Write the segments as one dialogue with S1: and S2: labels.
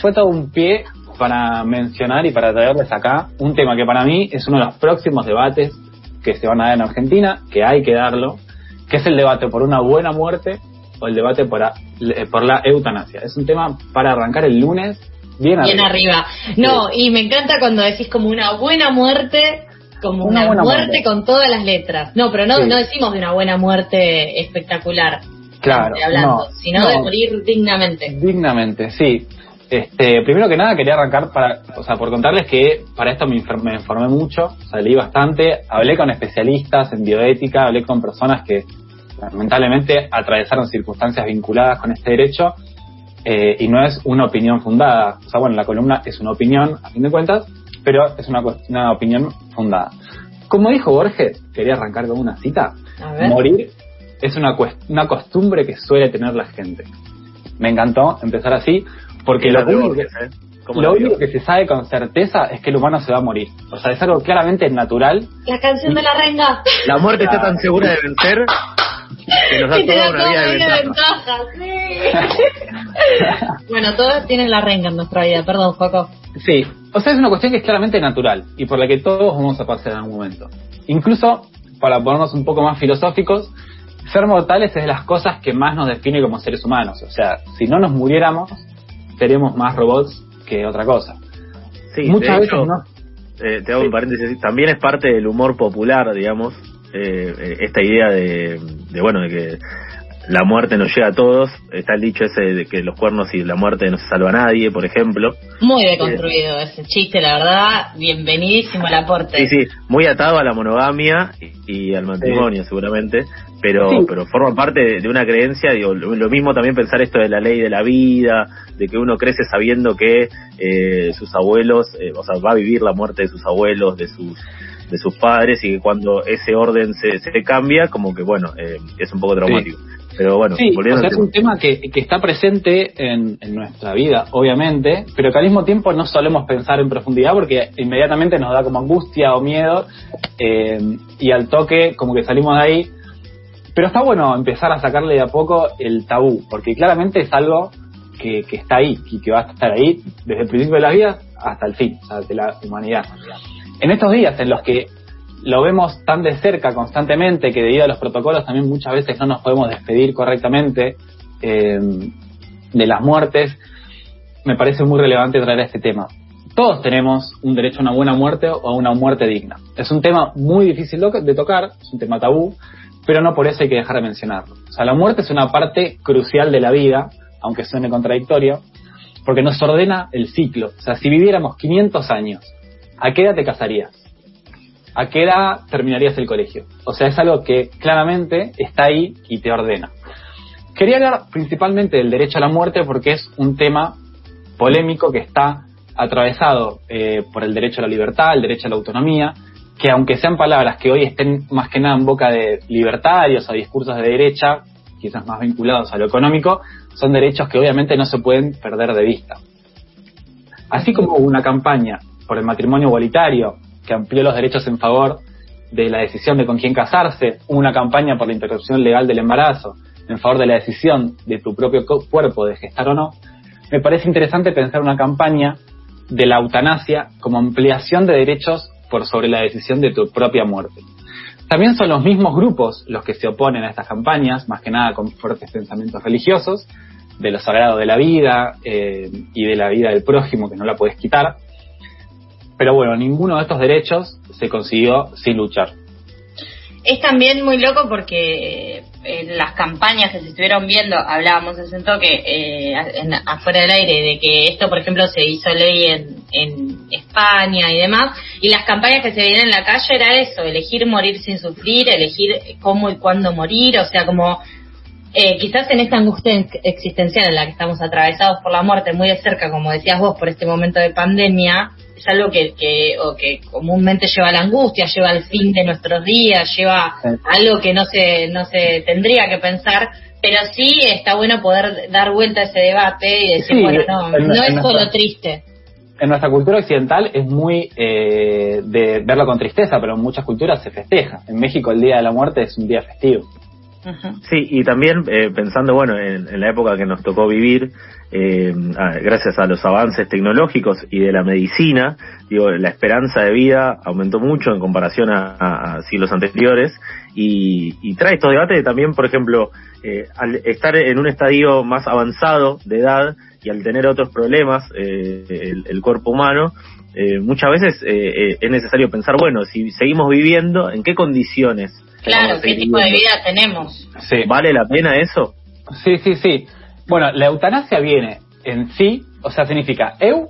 S1: fue todo un pie para mencionar y para traerles acá un tema que para mí es uno de los próximos debates que se van a dar en Argentina, que hay que darlo, que es el debate por una buena muerte o el debate por, por la eutanasia. Es un tema para arrancar el lunes bien arriba.
S2: Bien arriba. No, y me encanta cuando decís como una buena muerte, como una, muerte, con todas las letras. No, pero no, no decimos de una buena muerte espectacular.
S1: Claro,
S2: hablando, sino de morir dignamente.
S1: Dignamente, sí. Este, primero que nada quería arrancar para, o sea, por contarles que para esto me, informé mucho, salí bastante, hablé con especialistas en bioética, hablé con personas que lamentablemente atravesaron circunstancias vinculadas con este derecho eh, y no es una opinión fundada. O sea, bueno, la columna es una opinión, a fin de cuentas, pero es una, una opinión fundada. Como dijo Borges, quería arrancar con una cita, morir es una, una costumbre que suele tener la gente. Me encantó empezar así, porque lo, único, que, ¿eh? lo único que se sabe con certeza es que el humano se va a morir. O sea, es algo claramente natural.
S2: La canción de la renga.
S3: La muerte está tan segura de vencer que nos da toda una vida de ventaja.
S2: bueno, todos tienen la renga en nuestra vida, perdón, Joco.
S1: Sí, o sea, es una cuestión que es claramente natural y por la que todos vamos a pasar en algún momento. Incluso, para ponernos un poco más filosóficos, ser mortales es de las cosas que más nos define como seres humanos. O sea, si no nos muriéramos, seríamos más robots que otra cosa.
S3: Sí, muchas veces no. Eh, te hago un paréntesis, también es parte del humor popular, digamos, eh, eh, esta idea de, de, bueno, de que la muerte nos llega a todos. Está el dicho ese de que los cuernos y la muerte no se salva a nadie, por ejemplo.
S2: Muy deconstruido ese chiste, la verdad. Bienvenidísimo al aporte.
S3: Sí, sí, muy atado a la monogamia y, al matrimonio, seguramente. Pero, pero forma parte de, una creencia, digo, lo, mismo también pensar esto de la ley de la vida, de que uno crece sabiendo que eh, sus abuelos, eh, o sea, va a vivir la muerte de sus abuelos, de sus de sus padres y que cuando ese orden se, se cambia, como que bueno, eh, es un poco traumático. Pero bueno,
S1: sí, es un tema que, que está presente en, en, nuestra vida, obviamente, pero que al mismo tiempo no solemos pensar en profundidad porque inmediatamente nos da como angustia o miedo eh, y al toque como que salimos de ahí. Pero está bueno empezar a sacarle de a poco el tabú, porque claramente es algo que, está ahí y que va a estar ahí desde el principio de la vida hasta el fin, o de la humanidad. En estos días en los que lo vemos tan de cerca constantemente que debido a los protocolos también muchas veces no nos podemos despedir correctamente eh, de las muertes, me parece muy relevante traer este tema. Todos tenemos un derecho a una buena muerte o a una muerte digna. Es un tema muy difícil de tocar, es un tema tabú, pero no por eso hay que dejar de mencionarlo. O sea, la muerte es una parte crucial de la vida, aunque suene contradictorio, porque nos ordena el ciclo. O sea, si viviéramos 500 años, ¿a qué edad te casarías? ¿a qué edad terminarías el colegio? O sea, es algo que claramente está ahí y te ordena. Quería hablar principalmente del derecho a la muerte porque es un tema polémico que está atravesado eh, por el derecho a la libertad, el derecho a la autonomía, que aunque sean palabras que hoy estén más que nada en boca de libertarios o discursos de derecha, quizás más vinculados a lo económico, son derechos que obviamente no se pueden perder de vista. Así como hubo una campaña por el matrimonio igualitario que amplió los derechos en favor de la decisión de con quién casarse, una campaña por la interrupción legal del embarazo, en favor de la decisión de tu propio cuerpo de gestar o no, me parece interesante pensar una campaña de la eutanasia como ampliación de derechos por sobre la decisión de tu propia muerte. También son los mismos grupos los que se oponen a estas campañas, más que nada con fuertes pensamientos religiosos, de lo sagrado de la vida eh, y de la vida del prójimo que no la puedes quitar, pero bueno, ninguno de estos derechos se consiguió sin luchar.
S2: Es también muy loco porque en las campañas que se estuvieron viendo, hablábamos en toque eh, afuera del aire de que esto, por ejemplo, se hizo ley en, en España y demás, y las campañas que se veían en la calle era eso, elegir morir sin sufrir, elegir cómo y cuándo morir, o sea, como eh, quizás en esta angustia existencial en la que estamos atravesados por la muerte muy de cerca, como decías vos, por este momento de pandemia, es algo que, que, o que comúnmente lleva a la angustia, lleva al fin de nuestros días, lleva algo que no se, no se tendría que pensar, pero sí está bueno poder dar vuelta a ese debate y decir, bueno, no, no es solo triste.
S1: En nuestra cultura occidental es muy eh, de verlo con tristeza, pero en muchas culturas se festeja. En México el Día de la Muerte es un día festivo.
S3: Sí, y también eh, pensando, bueno, en, la época que nos tocó vivir, eh, gracias a los avances tecnológicos y de la medicina, digo, la esperanza de vida aumentó mucho en comparación a, siglos anteriores y, trae estos debates también, por ejemplo, eh, al estar en un estadio más avanzado de edad y al tener otros problemas, el, el, cuerpo humano, muchas veces es necesario pensar, bueno, si seguimos viviendo, ¿en qué condiciones?
S2: Claro, ¿qué tipo de vida tenemos?
S3: ¿Vale la pena eso?
S1: Sí, sí, sí. Bueno, la eutanasia viene en sí, o sea, significa eu,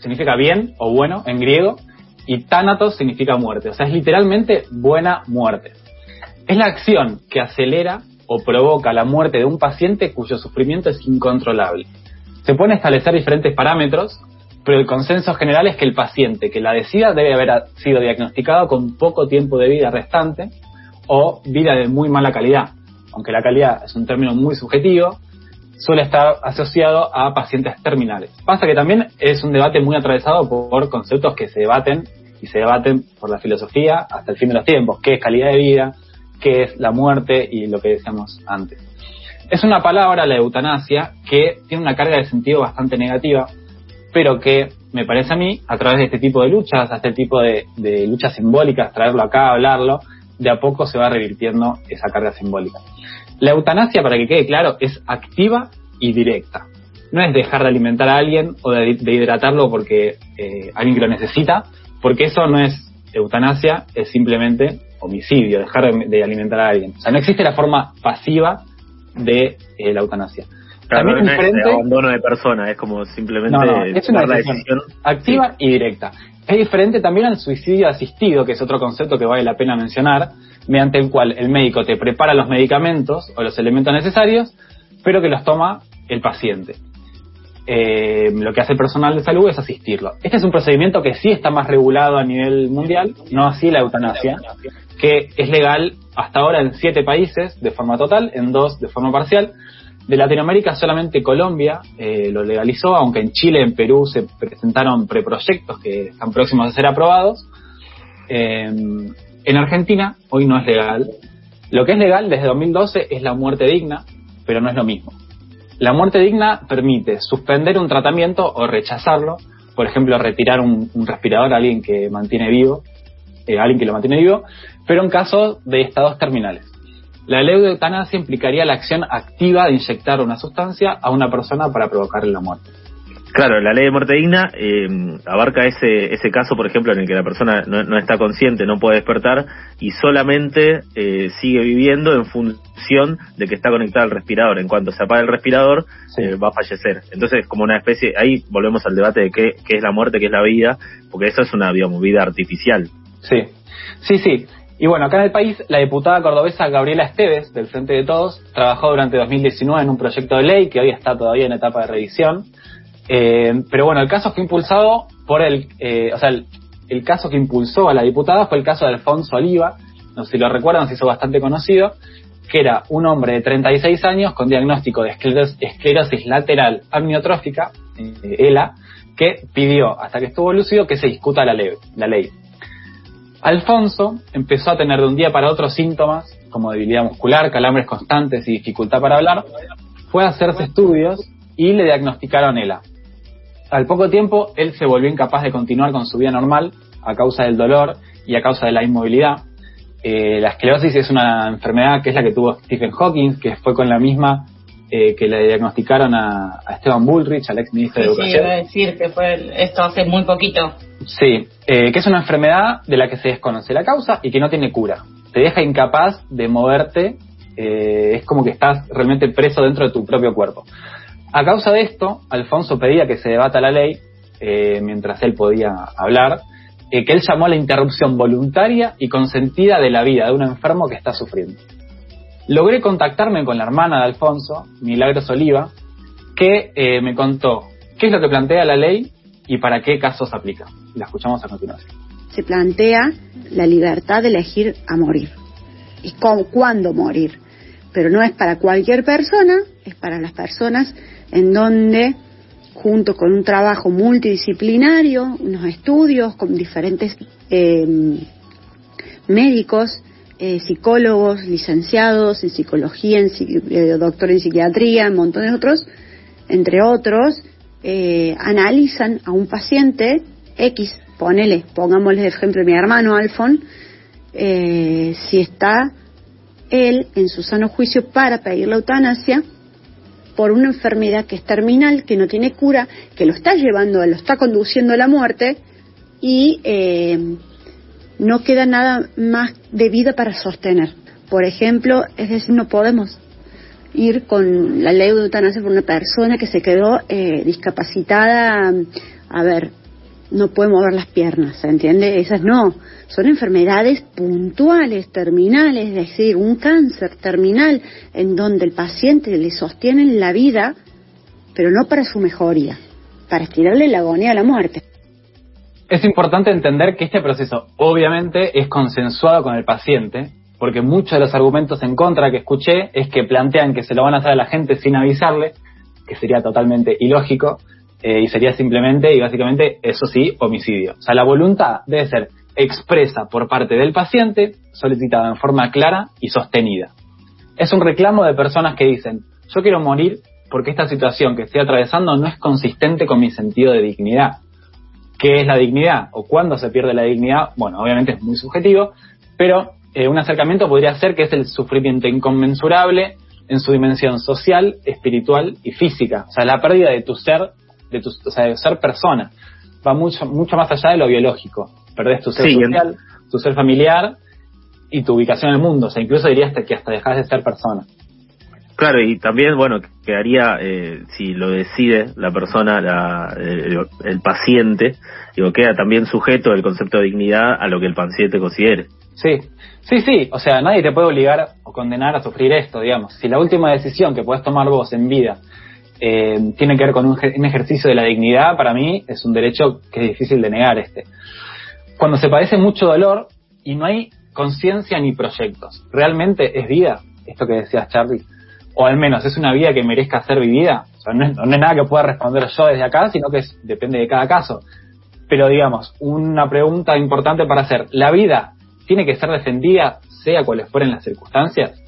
S1: significa bien o bueno en griego, y thanatos significa muerte, o sea, es literalmente buena muerte. Es la acción que acelera o provoca la muerte de un paciente cuyo sufrimiento es incontrolable. Se pueden establecer diferentes parámetros, pero el consenso general es que el paciente que la decida debe haber sido diagnosticado con poco tiempo de vida restante o vida de muy mala calidad. Aunque la calidad es un término muy subjetivo, suele estar asociado a pacientes terminales. Pasa que también es un debate muy atravesado por conceptos que se debaten y se debaten por la filosofía hasta el fin de los tiempos. ¿Qué es calidad de vida? ¿Qué es la muerte? Y lo que decíamos antes. Es una palabra, la eutanasia, que tiene una carga de sentido bastante negativa, pero que me parece a mí, a través de este tipo de luchas, a este tipo de, luchas simbólicas, traerlo acá, hablarlo, de a poco se va revirtiendo esa carga simbólica. La eutanasia, para que quede claro, es activa y directa. No es dejar de alimentar a alguien o de, hidratarlo porque eh, alguien que lo necesita, porque eso no es eutanasia, es simplemente homicidio, dejar de, alimentar a alguien. O sea, no existe la forma pasiva de eh, la eutanasia.
S3: También es abandono de persona, es como simplemente
S1: es una decisión, activa y directa. Es diferente también al suicidio asistido, que es otro concepto que vale la pena mencionar, mediante el cual el médico te prepara los medicamentos o los elementos necesarios, pero que los toma el paciente. Eh, lo que hace el personal de salud es asistirlo. Este es un procedimiento que sí está más regulado a nivel mundial, no así la eutanasia, que es legal hasta ahora en siete países de forma total, en dos de forma parcial, de Latinoamérica solamente Colombia eh, lo legalizó, aunque en Chile, en Perú se presentaron preproyectos que están próximos a ser aprobados. Eh, en Argentina hoy no es legal. Lo que es legal desde 2012 es la muerte digna, pero no es lo mismo. La muerte digna permite suspender un tratamiento o rechazarlo, por ejemplo, retirar un, respirador a alguien que mantiene vivo, eh, alguien que lo mantiene vivo, pero en caso de estados terminales. La ley de eutanasia implicaría la acción activa de inyectar una sustancia a una persona para provocarle la muerte.
S3: Claro, la ley de muerte digna eh, abarca ese, ese caso, por ejemplo, en el que la persona no, está consciente, no puede despertar y solamente eh, sigue viviendo en función de que está conectada al respirador. En cuanto se apaga el respirador, eh, va a fallecer. Entonces, como una especie, ahí volvemos al debate de qué, qué es la muerte, qué es la vida, porque eso es una, digamos, vida artificial.
S1: Sí, sí, sí. Y bueno, acá en el país, la diputada cordobesa Gabriela Esteves, del Frente de Todos, trabajó durante 2019 en un proyecto de ley que hoy está todavía en etapa de revisión. Eh, pero bueno, el caso fue impulsado por el, eh, o sea, el, caso que impulsó a la diputada fue el caso de Alfonso Oliva, no sé si lo recuerdan, se hizo bastante conocido, que era un hombre de 36 años con diagnóstico de esclerosis, lateral amniotrófica, eh, ELA, que pidió, hasta que estuvo lúcido, que se discuta la ley. La ley. Alfonso empezó a tener de un día para otro síntomas como debilidad muscular, calambres constantes y dificultad para hablar. Fue a hacerse estudios y le diagnosticaron ELA. Al poco tiempo, él se volvió incapaz de continuar con su vida normal a causa del dolor y a causa de la inmovilidad. Eh, la esclerosis es una enfermedad que es la que tuvo Stephen Hawking, que fue con la misma eh, que le diagnosticaron a, Esteban Bullrich, al ex ministro de Educación.
S2: Sí, iba a decir que fue esto hace muy poquito.
S1: Sí, eh, que es una enfermedad de la que se desconoce la causa y que no tiene cura. Te deja incapaz de moverte, eh, es como que estás realmente preso dentro de tu propio cuerpo. A causa de esto, Alfonso pedía que se debata la ley, mientras él podía hablar, que él llamó a la interrupción voluntaria y consentida de la vida de un enfermo que está sufriendo. Logré contactarme con la hermana de Alfonso, Milagros Oliva, que me contó qué es lo que plantea la ley y para qué casos aplica. La escuchamos a continuación.
S4: Se plantea la libertad de elegir a morir y con, cuándo morir, pero no es para cualquier persona, es para las personas en donde junto con un trabajo multidisciplinario, unos estudios con diferentes em, médicos eh, psicólogos, licenciados en psicología, en, eh, doctor en psiquiatría, un montón de otros, entre otros, eh, analizan a un paciente X, ponele, pongámosle el ejemplo de mi hermano Alfon, si está él en su sano juicio para pedir la eutanasia por una enfermedad que es terminal, que no tiene cura, que lo está llevando, lo está conduciendo a la muerte y no queda nada más de vida para sostener. Por ejemplo, es decir, no podemos ir con la ley de eutanasia por una persona que se quedó eh, discapacitada, a ver, no puede mover las piernas, ¿se entiende? Esas no, son enfermedades puntuales, terminales, es decir, un cáncer terminal en donde el paciente le sostiene la vida, pero no para su mejoría, para estirarle la agonía a la muerte.
S1: Es importante entender que este proceso obviamente es consensuado con el paciente, porque muchos de los argumentos en contra que escuché es que plantean que se lo van a hacer a la gente sin avisarle, que sería totalmente ilógico, eh, y sería simplemente y básicamente, eso sí, homicidio. O sea, la voluntad debe ser expresa por parte del paciente, solicitada en forma clara y sostenida. Es un reclamo de personas que dicen, yo quiero morir porque esta situación que estoy atravesando no es consistente con mi sentido de dignidad. ¿Qué es la dignidad o cuándo se pierde la dignidad? Bueno, obviamente es muy subjetivo, pero eh, un acercamiento podría ser que es el sufrimiento inconmensurable en su dimensión social, espiritual y física. O sea, la pérdida de tu ser, de tu, o sea, de ser persona. Va mucho, mucho más allá de lo biológico. Perdés tu ser social, tu ser familiar y tu ubicación en el mundo. O sea, incluso dirías que hasta dejas de ser persona.
S3: Claro, y también, bueno, quedaría, eh, si lo decide la persona, la, el, paciente, digo, queda también sujeto el concepto de dignidad a lo que el paciente considere.
S1: Sí, sí, sí, o sea, nadie te puede obligar o condenar a sufrir esto, digamos. Si la última decisión que puedes tomar vos en vida eh, tiene que ver con un, un ejercicio de la dignidad, para mí es un derecho que es difícil de negar este. Cuando se padece mucho dolor y no hay conciencia ni proyectos, ¿realmente es vida? Esto que decías, Charlie o al menos es una vida que merezca ser vivida. No, es, nada que pueda responder yo desde acá, sino que depende de cada caso. Pero digamos, una pregunta importante para hacer, ¿la vida tiene que ser defendida sea cuales fueren las circunstancias?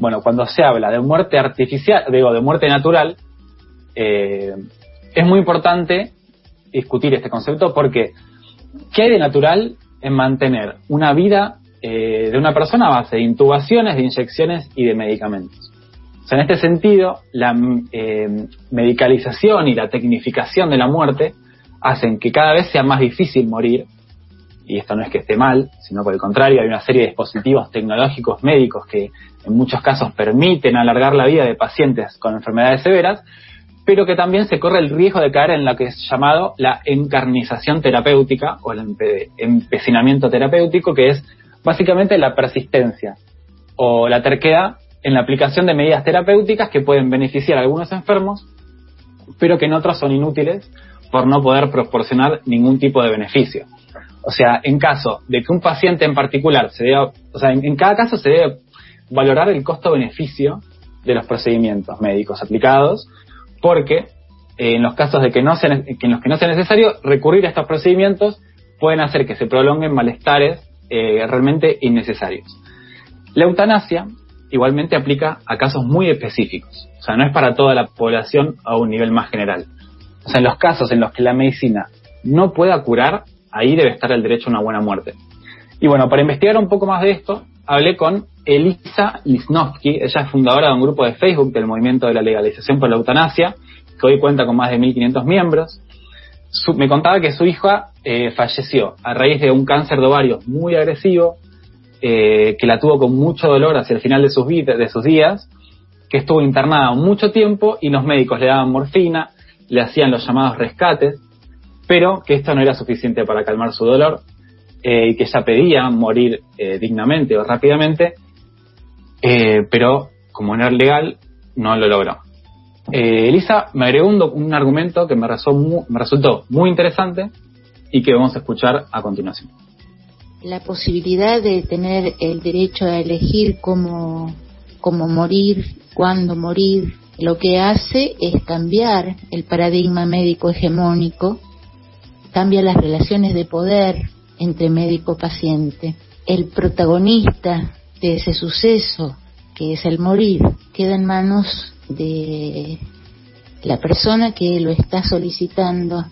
S1: Bueno, cuando se habla de muerte artificial, digo, de muerte natural, eh, es muy importante discutir este concepto porque ¿qué hay de natural en mantener una vida eh, de una persona a base de intubaciones, de inyecciones y de medicamentos? En este sentido, la eh, medicalización y la tecnificación de la muerte hacen que cada vez sea más difícil morir, y esto no es que esté mal, sino por el contrario, hay una serie de dispositivos tecnológicos médicos que en muchos casos permiten alargar la vida de pacientes con enfermedades severas, pero que también se corre el riesgo de caer en lo que es llamado la encarnización terapéutica o el empecinamiento terapéutico, que es básicamente la persistencia o la terquedad en la aplicación de medidas terapéuticas que pueden beneficiar a algunos enfermos, pero que en otros son inútiles por no poder proporcionar ningún tipo de beneficio. O sea, en caso de que un paciente en particular se deba, o sea, en, cada caso se debe valorar el costo-beneficio de los procedimientos médicos aplicados, porque eh, en los casos de que no sea, en los que no sea necesario recurrir a estos procedimientos pueden hacer que se prolonguen malestares eh, realmente innecesarios. La eutanasia igualmente aplica a casos muy específicos. O sea, no es para toda la población a un nivel más general. O sea, en los casos en los que la medicina no pueda curar, ahí debe estar el derecho a una buena muerte. Y bueno, para investigar un poco más de esto, hablé con Elisa Lisnowski, ella es fundadora de un grupo de Facebook del movimiento de la legalización por la eutanasia, que hoy cuenta con más de 1.500 miembros. me contaba que su hija eh, falleció a raíz de un cáncer de ovario muy agresivo, eh, que la tuvo con mucho dolor hacia el final de sus, de sus días, que estuvo internada mucho tiempo y los médicos le daban morfina, le hacían los llamados rescates, pero que esto no era suficiente para calmar su dolor eh, y que ella pedía morir eh, dignamente o rápidamente, pero como no era legal, no lo logró. Elisa me agregó un, argumento que me resultó muy interesante y que vamos a escuchar a continuación
S5: la posibilidad de tener el derecho a elegir cómo, cómo morir, cuándo morir, lo que hace es cambiar el paradigma médico hegemónico, cambia las relaciones de poder entre médico-paciente. el protagonista de ese suceso, que es el morir, queda en manos de la persona que lo está solicitando.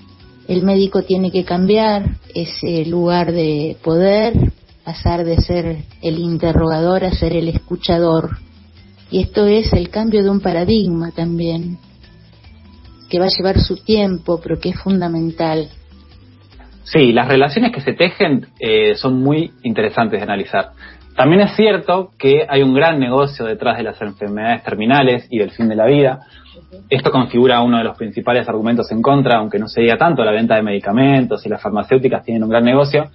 S5: El médico tiene que cambiar ese lugar de poder, pasar de ser el interrogador a ser el escuchador. Y esto es el cambio de un paradigma también, que va a llevar su tiempo, pero que es fundamental.
S1: Sí, las relaciones que se tejen eh, son muy interesantes de analizar. También es cierto que hay un gran negocio detrás de las enfermedades terminales y del fin de la vida. Esto configura uno de los principales argumentos en contra, aunque no se diga tanto, la venta de medicamentos y las farmacéuticas tienen un gran negocio.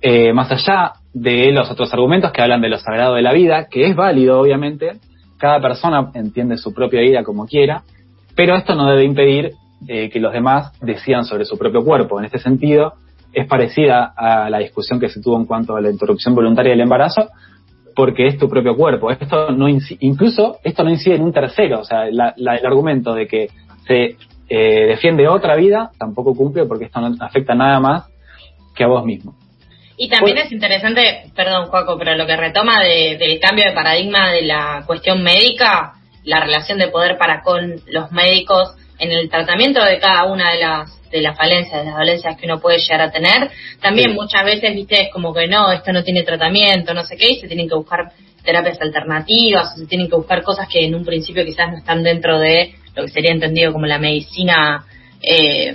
S1: Eh, más allá de los otros argumentos que hablan de lo sagrado de la vida, que es válido obviamente, cada persona entiende su propia vida como quiera, pero esto no debe impedir eh, que los demás decidan sobre su propio cuerpo. En este sentido, es parecida a la discusión que se tuvo en cuanto a la interrupción voluntaria del embarazo, porque es tu propio cuerpo. Esto no incluso esto no incide en un tercero, o sea, el argumento de que se eh, defiende otra vida tampoco cumple porque esto no afecta nada más que a vos mismo.
S2: Y también es interesante, perdón Juaco, pero lo que retoma del cambio de paradigma de la cuestión médica, la relación de poder para con los médicos en el tratamiento de cada una de las de las falencias, de las dolencias que uno puede llegar a tener. También muchas veces, viste, es como que no, esto no tiene tratamiento, no sé qué, y se tienen que buscar terapias alternativas, o se tienen que buscar cosas que en un principio quizás no están dentro de lo que sería entendido como la medicina eh,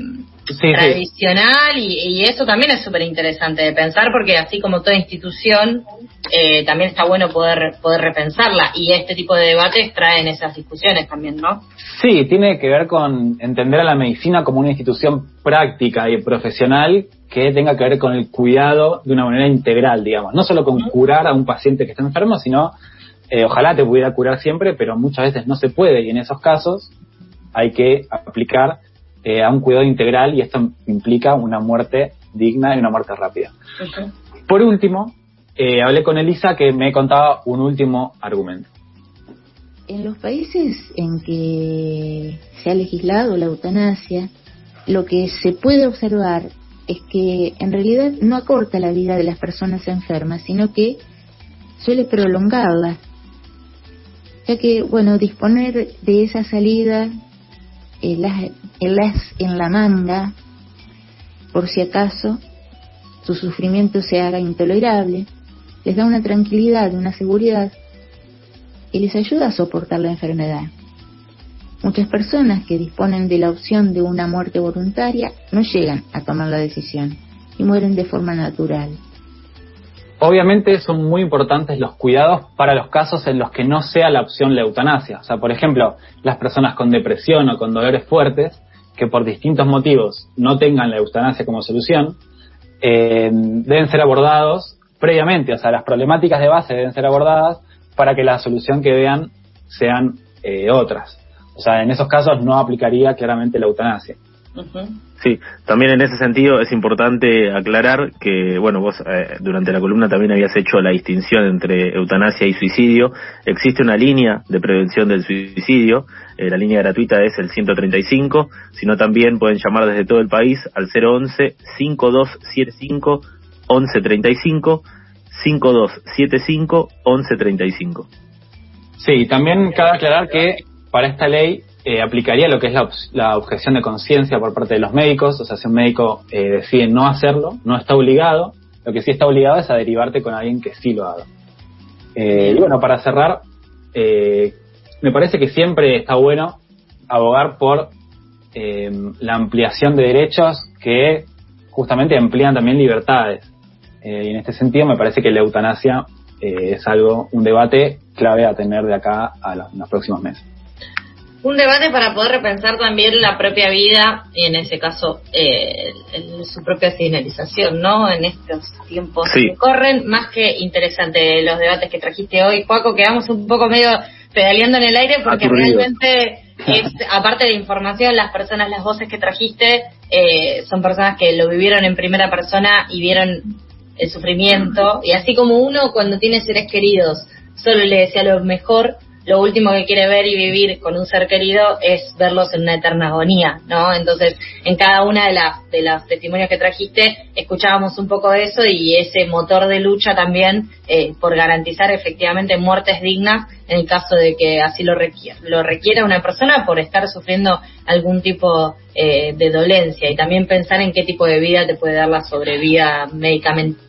S2: tradicional Y, eso también es súper interesante de pensar porque así como toda institución eh, también está bueno poder poder repensarla y este tipo de debates traen esas discusiones también, ¿no?
S1: Sí, tiene que ver con entender a la medicina como una institución práctica y profesional que tenga que ver con el cuidado de una manera integral, digamos, no solo con curar a un paciente que está enfermo, sino eh, ojalá te pudiera curar siempre, pero muchas veces no se puede y en esos casos hay que aplicar eh, a un cuidado integral y esto implica una muerte digna y una muerte rápida. Por último, eh, hablé con Elisa que me contaba un último argumento.
S5: En los países en que se ha legislado la eutanasia, lo que se puede observar es que en realidad no acorta la vida de las personas enfermas, sino que suele prolongarla, ya que, bueno, disponer de esa salida el as, en la manga, por si acaso su sufrimiento se haga intolerable, les da una tranquilidad, una seguridad y les ayuda a soportar la enfermedad. Muchas personas que disponen de la opción de una muerte voluntaria no llegan a tomar la decisión y mueren de forma natural.
S1: Obviamente son muy importantes los cuidados para los casos en los que no sea la opción la eutanasia. O sea, por ejemplo, las personas con depresión o con dolores fuertes que por distintos motivos no tengan la eutanasia como solución, eh, deben ser abordados previamente. O sea, las problemáticas de base deben ser abordadas para que la solución que vean sean eh, otras. O sea, en esos casos no aplicaría claramente la eutanasia.
S3: Sí, también en ese sentido es importante aclarar que, bueno, vos eh, durante la columna también habías hecho la distinción entre eutanasia y suicidio. Existe una línea de prevención del suicidio, eh, la línea gratuita es el 135, sino también pueden llamar desde todo el país al 011 5275 1135 5275 1135.
S1: Sí, también cabe aclarar que para esta ley eh, aplicaría lo que es la, objeción de conciencia por parte de los médicos, o sea, si un médico eh, decide no hacerlo, no está obligado, lo que sí está obligado es a derivarte con alguien que sí lo haga. Eh, y bueno, para cerrar, me parece que siempre está bueno abogar por la ampliación de derechos que justamente amplían también libertades. y en este sentido me parece que la eutanasia es algo, un debate clave a tener de acá a los próximos meses
S2: un debate para poder repensar también la propia vida y en ese caso eh, su propia finalización, ¿no? En estos tiempos que corren, más que interesante los debates que trajiste hoy, Juaco, quedamos un poco medio pedaleando en el aire porque realmente es, aparte de información, las personas, las voces que trajiste eh, son personas que lo vivieron en primera persona y vieron el sufrimiento. Y así como uno cuando tiene seres queridos solo le desea lo mejor lo último que quiere ver y vivir con un ser querido es verlos en una eterna agonía, ¿no? Entonces, en cada una de las de los testimonios que trajiste, escuchábamos un poco de eso y ese motor de lucha también eh, por garantizar efectivamente muertes dignas en el caso de que así lo requiera, lo requiera una persona por estar sufriendo algún tipo eh, de dolencia y también pensar en qué tipo de vida te puede dar la sobrevida medicamentosa,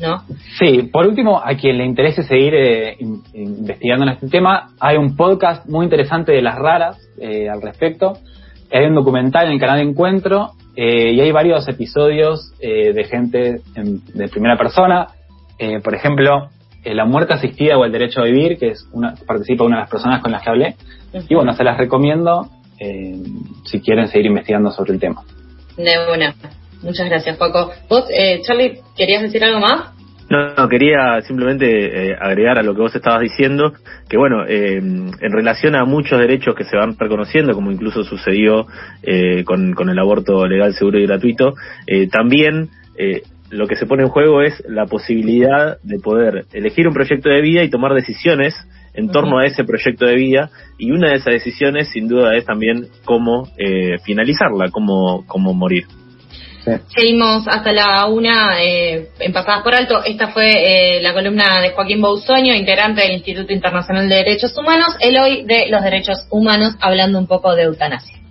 S2: ¿no?
S1: Sí, por último, a quien le interese seguir eh, investigando en este tema, hay un podcast muy interesante de las raras eh, al respecto. Hay un documental en el canal de Encuentro y hay varios episodios de gente de primera persona. por ejemplo, la muerte asistida o el derecho a vivir, que es una, participa una de las personas con las que hablé. Y bueno, se las recomiendo eh, si quieren seguir investigando sobre el tema.
S2: De una. Muchas gracias, Paco. ¿Vos, eh, Charlie, querías decir algo más?
S3: No, quería simplemente eh, agregar a lo que vos estabas diciendo, que bueno, eh, en relación a muchos derechos que se van reconociendo, como incluso sucedió con, con el aborto legal, seguro y gratuito, también lo que se pone en juego es la posibilidad de poder elegir un proyecto de vida y tomar decisiones en torno a ese proyecto de vida y una de esas decisiones sin duda es también cómo eh, finalizarla, cómo, cómo morir.
S2: Seguimos hasta la una eh, en Pasadas por Alto. Esta fue eh, la columna de Joaquín Bousoño, integrante del Instituto Internacional de Derechos Humanos, el hoy de los derechos humanos, hablando un poco de eutanasia.